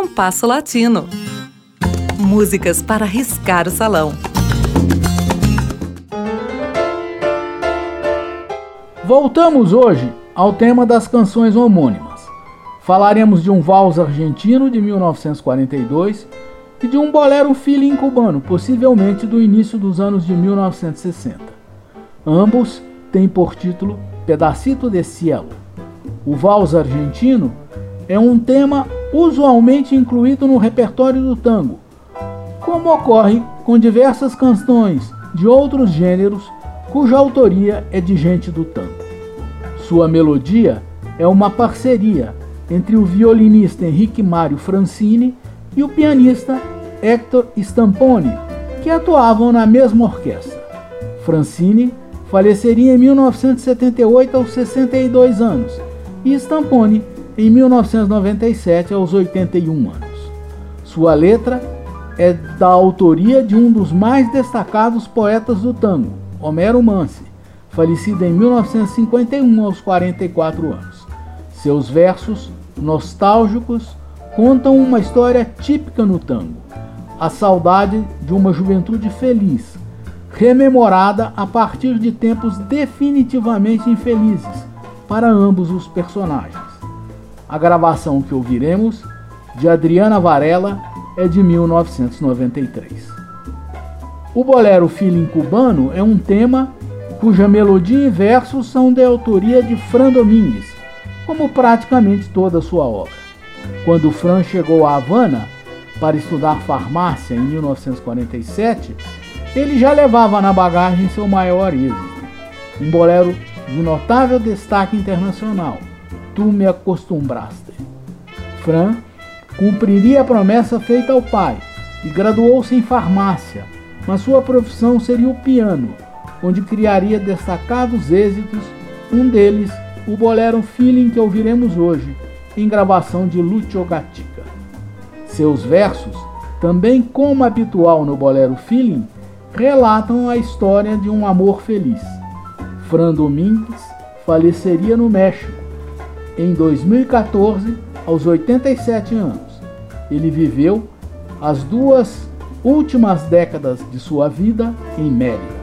Compasso Latino. Músicas para riscar o salão. Voltamos hoje ao tema das canções homônimas. Falaremos de um vals argentino de 1942 e de um bolero feeling cubano, possivelmente do início dos anos de 1960. Ambos têm por título Pedacito de Cielo. O vals argentino é um tema usualmente incluído no repertório do tango, como ocorre com diversas canções de outros gêneros cuja autoria é de gente do tango. Sua melodia é uma parceria entre o violinista Henrique Mário Francini e o pianista Hector Stamponi, que atuavam na mesma orquestra. Francini faleceria em 1978 aos 62 anos e Stamponi em 1997 aos 81 anos. Sua letra é da autoria de um dos mais destacados poetas do tango, Homero Mansi, falecido em 1951 aos 44 anos. Seus versos, nostálgicos, contam uma história típica no tango, a saudade de uma juventude feliz, rememorada a partir de tempos definitivamente infelizes para ambos os personagens. A gravação que ouviremos, de Adriana Varela, é de 1993. O bolero Feeling Cubano é um tema cuja melodia e versos são de autoria de Fran Domingues, como praticamente toda sua obra. Quando Fran chegou a Havana, para estudar farmácia em 1947, ele já levava na bagagem seu maior êxito, um bolero de notável destaque internacional, Tu me acostumbraste. Fran cumpriria a promessa feita ao pai e graduou-se em farmácia, mas sua profissão seria o piano, onde criaria destacados êxitos, um deles o bolero Feeling que ouviremos hoje, em gravação de Lucio Gatica. Seus versos, também como habitual no bolero Feeling, relatam a história de um amor feliz. Fran Domingues faleceria no México em 2014, aos 87 anos. Ele viveu as duas últimas décadas de sua vida em Mérida.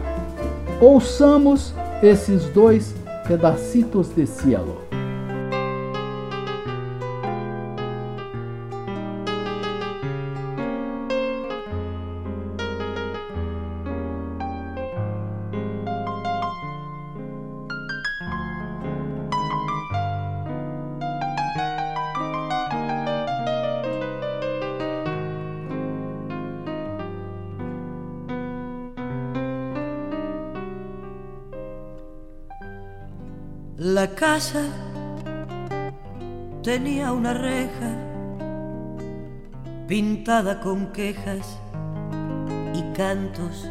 Ouçamos esses dois pedacitos de cielo. La casa tenía una reja pintada con quejas y cantos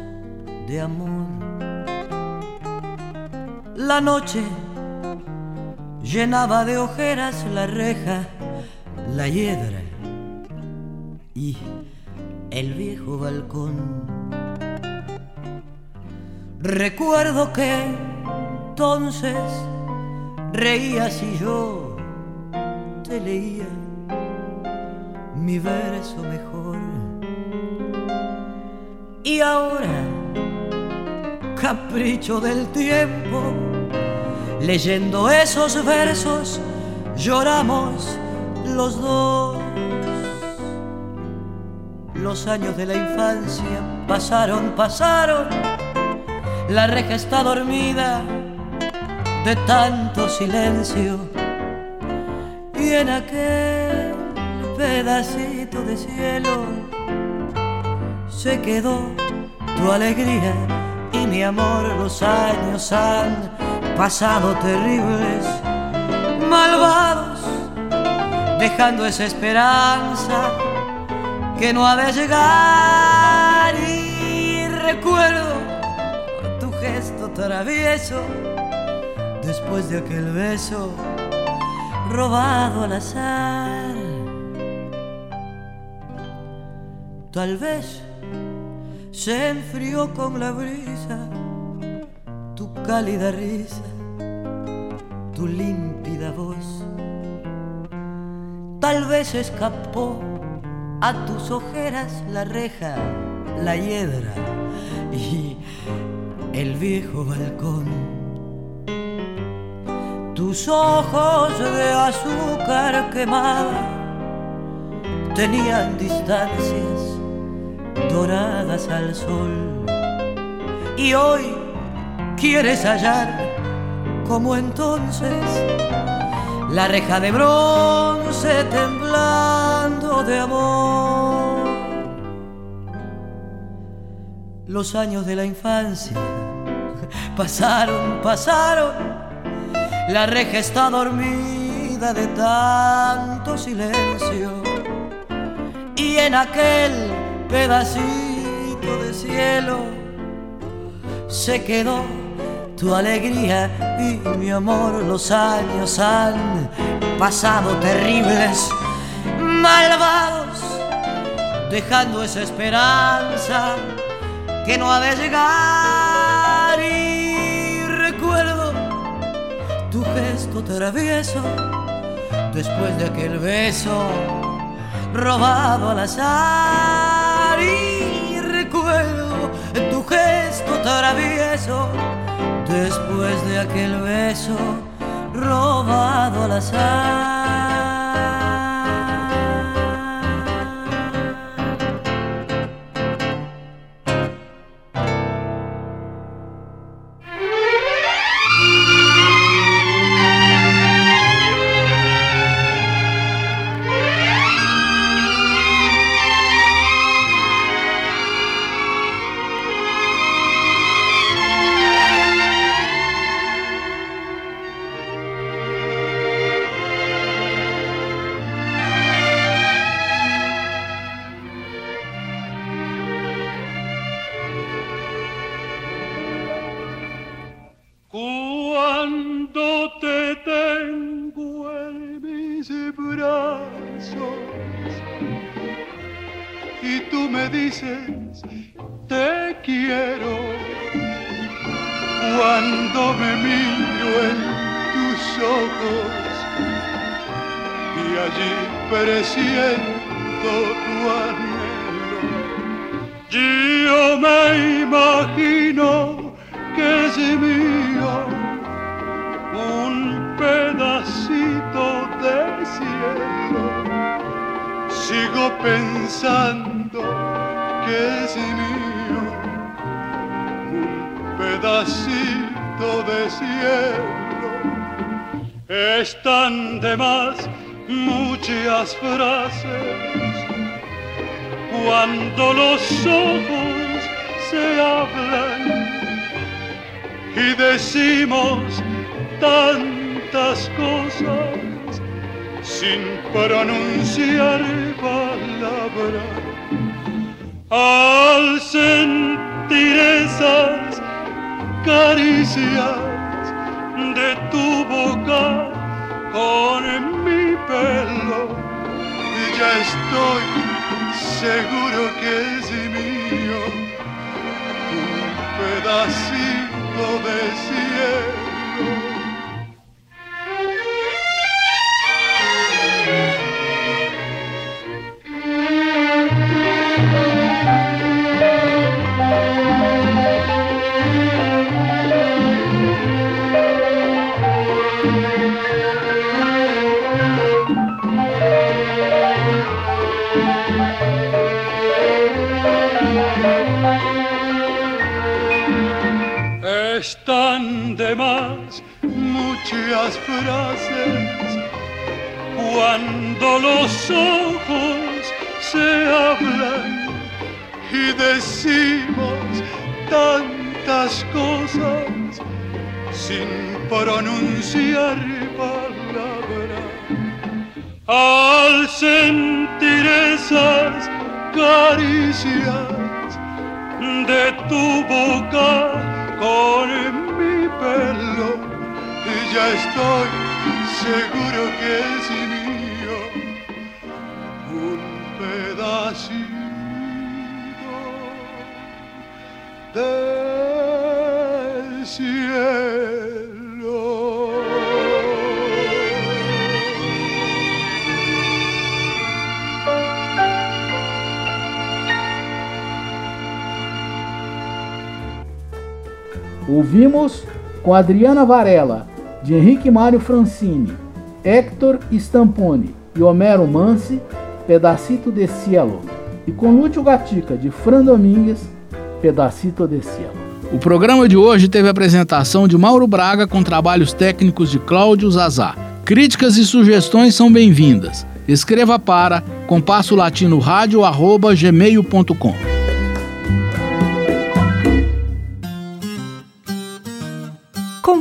de amor. La noche llenaba de ojeras la reja, la hiedra y el viejo balcón. Recuerdo que entonces reías y yo te leía mi verso mejor. Y ahora, capricho del tiempo, leyendo esos versos, lloramos los dos. Los años de la infancia pasaron, pasaron, la reja está dormida de tanto silencio y en aquel pedacito de cielo se quedó tu alegría y mi amor. Los años han pasado terribles malvados dejando esa esperanza que no ha de llegar. Y recuerdo tu gesto travieso después de aquel beso robado al azar. Tal vez se enfrió con la brisa tu cálida risa, tu límpida voz. Tal vez escapó a tus ojeras la reja, la hiedra y el viejo balcón. Tus ojos de azúcar quemada tenían distancias doradas al sol. Y hoy quieres hallar como entonces la reja de bronce temblando de amor. Los años de la infancia pasaron, pasaron, la reja está dormida de tanto silencio y en aquel pedacito de cielo se quedó tu alegría y mi amor. Los años han pasado terribles, malvados, dejando esa esperanza que no ha de llegar. Tu gesto travieso después de aquel beso robado al azar. Y recuerdo tu gesto travieso después de aquel beso robado al azar. me dices te quiero. Cuando me miro en tus ojos y allí presiento tu anhelo, yo me imagino sigo pensando que es mío un pedacito de cielo. Están de más muchas frases cuando los ojos se hablan y decimos tantas cosas sin pronunciar palabra. Al sentir esas caricias de tu boca con mi pelo, ya estoy seguro que es mío un pedacito de cielo Están de más muchas frases cuando los ojos se hablan y decimos tantas cosas sin pronunciar palabra. Al sentir esas caricias de tu boca, con mi pelo y ya estoy seguro que es mío un pedacito del cielo. Ouvimos com Adriana Varela, de Henrique Mário Francini, Héctor Stamponi e Homero Mansi, Pedacito de Cielo, e com Lúcio Gatica, de Fran Domingues, Pedacito de Cielo. O programa de hoje teve a apresentação de Mauro Braga com trabalhos técnicos de Cláudio Zazá. Críticas e sugestões são bem-vindas. Escreva para compasso latino gmail.com.